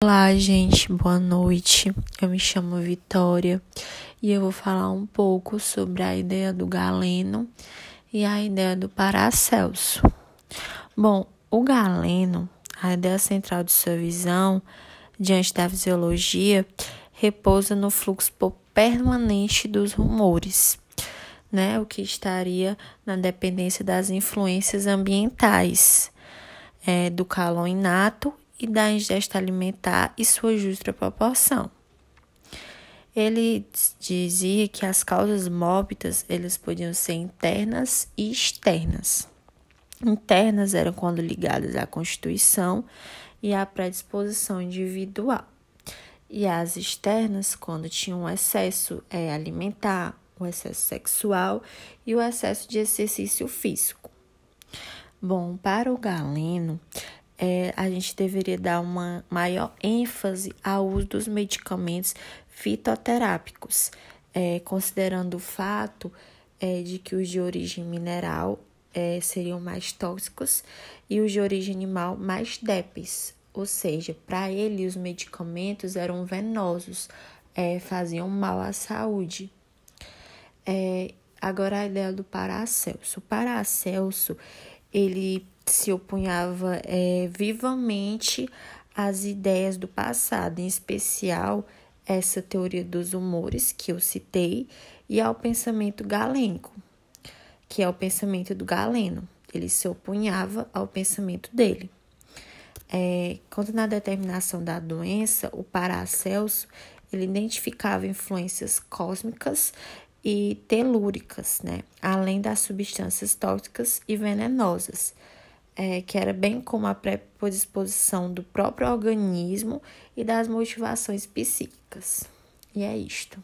Olá, gente, boa noite. Eu me chamo Vitória e eu vou falar um pouco sobre a ideia do Galeno e a ideia do Paracelso. Bom, o Galeno, a ideia central de sua visão diante da fisiologia, repousa no fluxo permanente dos rumores, né? O que estaria na dependência das influências ambientais, é, do calor inato e da ingesta alimentar e sua justa proporção. Ele dizia que as causas mórbidas eles podiam ser internas e externas. Internas eram quando ligadas à constituição e à predisposição individual. E as externas, quando tinham um excesso é, alimentar, o excesso sexual e o excesso de exercício físico. Bom, para o Galeno, é, a gente deveria dar uma maior ênfase ao uso dos medicamentos fitoterápicos, é, considerando o fato é, de que os de origem mineral é, seriam mais tóxicos e os de origem animal mais débeis, ou seja, para ele os medicamentos eram venosos, é, faziam mal à saúde. É, agora a ideia do Paracelso. O Paracelso, ele se opunhava é, vivamente às ideias do passado, em especial essa teoria dos humores que eu citei e ao pensamento galênico, que é o pensamento do Galeno. Ele se opunhava ao pensamento dele. É, quanto na determinação da doença, o Paracelso ele identificava influências cósmicas e telúricas, né? além das substâncias tóxicas e venenosas é, que era bem como a predisposição do próprio organismo e das motivações psíquicas. E é isto.